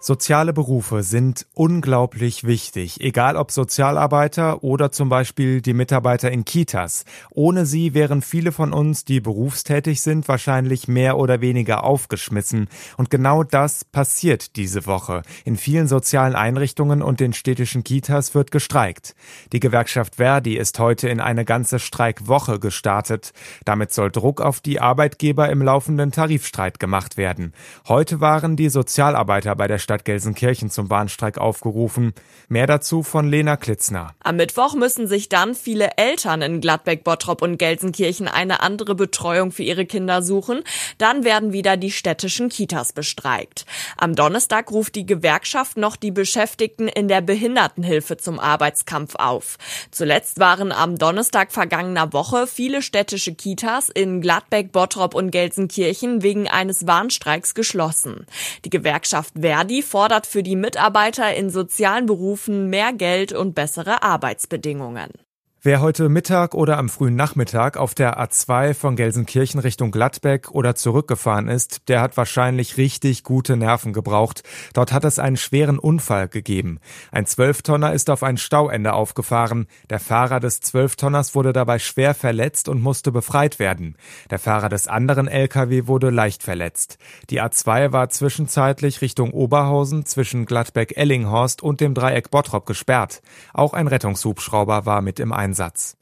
Soziale Berufe sind unglaublich wichtig, egal ob Sozialarbeiter oder zum Beispiel die Mitarbeiter in Kitas. Ohne sie wären viele von uns, die berufstätig sind, wahrscheinlich mehr oder weniger aufgeschmissen. Und genau das passiert diese Woche. In vielen sozialen Einrichtungen und den städtischen Kitas wird gestreikt. Die Gewerkschaft Verdi ist heute in eine ganze Streikwoche gestartet. Damit soll Druck auf die Arbeitgeber im laufenden Tarifstreit gemacht werden. Heute waren die Sozialarbeiter bei der Stadt Gelsenkirchen zum Warnstreik aufgerufen. Mehr dazu von Lena Klitzner. Am Mittwoch müssen sich dann viele Eltern in Gladbeck, Bottrop und Gelsenkirchen eine andere Betreuung für ihre Kinder suchen. Dann werden wieder die städtischen Kitas bestreikt. Am Donnerstag ruft die Gewerkschaft noch die Beschäftigten in der Behindertenhilfe zum Arbeitskampf auf. Zuletzt waren am Donnerstag vergangener Woche viele städtische Kitas in Gladbeck, Bottrop und Gelsenkirchen wegen eines Warnstreiks geschlossen. Die Gewerkschaft Verdi fordert für die Mitarbeiter in sozialen Berufen mehr Geld und bessere Arbeitsbedingungen. Wer heute Mittag oder am frühen Nachmittag auf der A2 von Gelsenkirchen Richtung Gladbeck oder zurückgefahren ist, der hat wahrscheinlich richtig gute Nerven gebraucht. Dort hat es einen schweren Unfall gegeben. Ein Zwölftonner ist auf ein Stauende aufgefahren. Der Fahrer des Zwölftonners wurde dabei schwer verletzt und musste befreit werden. Der Fahrer des anderen LKW wurde leicht verletzt. Die A2 war zwischenzeitlich Richtung Oberhausen zwischen Gladbeck-Ellinghorst und dem Dreieck Bottrop gesperrt. Auch ein Rettungshubschrauber war mit im Einsatz. Einsatz.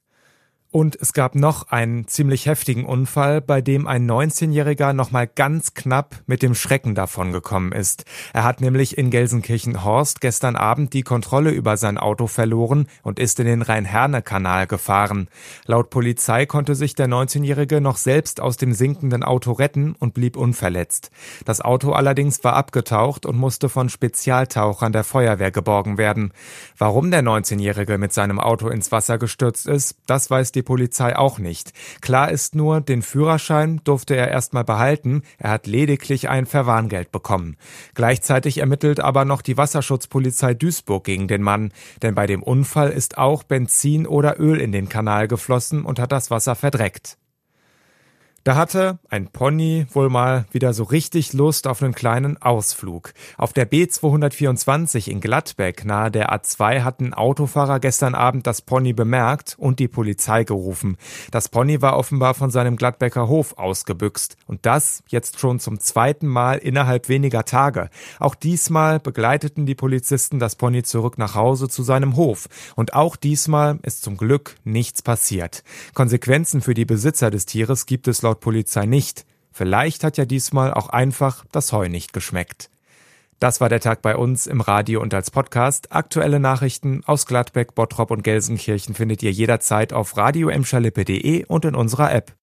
Und es gab noch einen ziemlich heftigen Unfall, bei dem ein 19-Jähriger nochmal ganz knapp mit dem Schrecken davongekommen ist. Er hat nämlich in Gelsenkirchen-Horst gestern Abend die Kontrolle über sein Auto verloren und ist in den Rhein-Herne-Kanal gefahren. Laut Polizei konnte sich der 19-Jährige noch selbst aus dem sinkenden Auto retten und blieb unverletzt. Das Auto allerdings war abgetaucht und musste von Spezialtauchern der Feuerwehr geborgen werden. Warum der 19-Jährige mit seinem Auto ins Wasser gestürzt ist, das weiß die Polizei auch nicht. Klar ist nur, den Führerschein durfte er erstmal behalten, er hat lediglich ein Verwarngeld bekommen. Gleichzeitig ermittelt aber noch die Wasserschutzpolizei Duisburg gegen den Mann, denn bei dem Unfall ist auch Benzin oder Öl in den Kanal geflossen und hat das Wasser verdreckt. Da hatte ein Pony wohl mal wieder so richtig Lust auf einen kleinen Ausflug. Auf der B224 in Gladbeck nahe der A2 hatten Autofahrer gestern Abend das Pony bemerkt und die Polizei gerufen. Das Pony war offenbar von seinem Gladbecker Hof ausgebüxt. Und das jetzt schon zum zweiten Mal innerhalb weniger Tage. Auch diesmal begleiteten die Polizisten das Pony zurück nach Hause zu seinem Hof. Und auch diesmal ist zum Glück nichts passiert. Konsequenzen für die Besitzer des Tieres gibt es laut laut Polizei nicht. Vielleicht hat ja diesmal auch einfach das Heu nicht geschmeckt. Das war der Tag bei uns im Radio und als Podcast. Aktuelle Nachrichten aus Gladbeck, Bottrop und Gelsenkirchen findet ihr jederzeit auf radioemschalippe.de und in unserer App.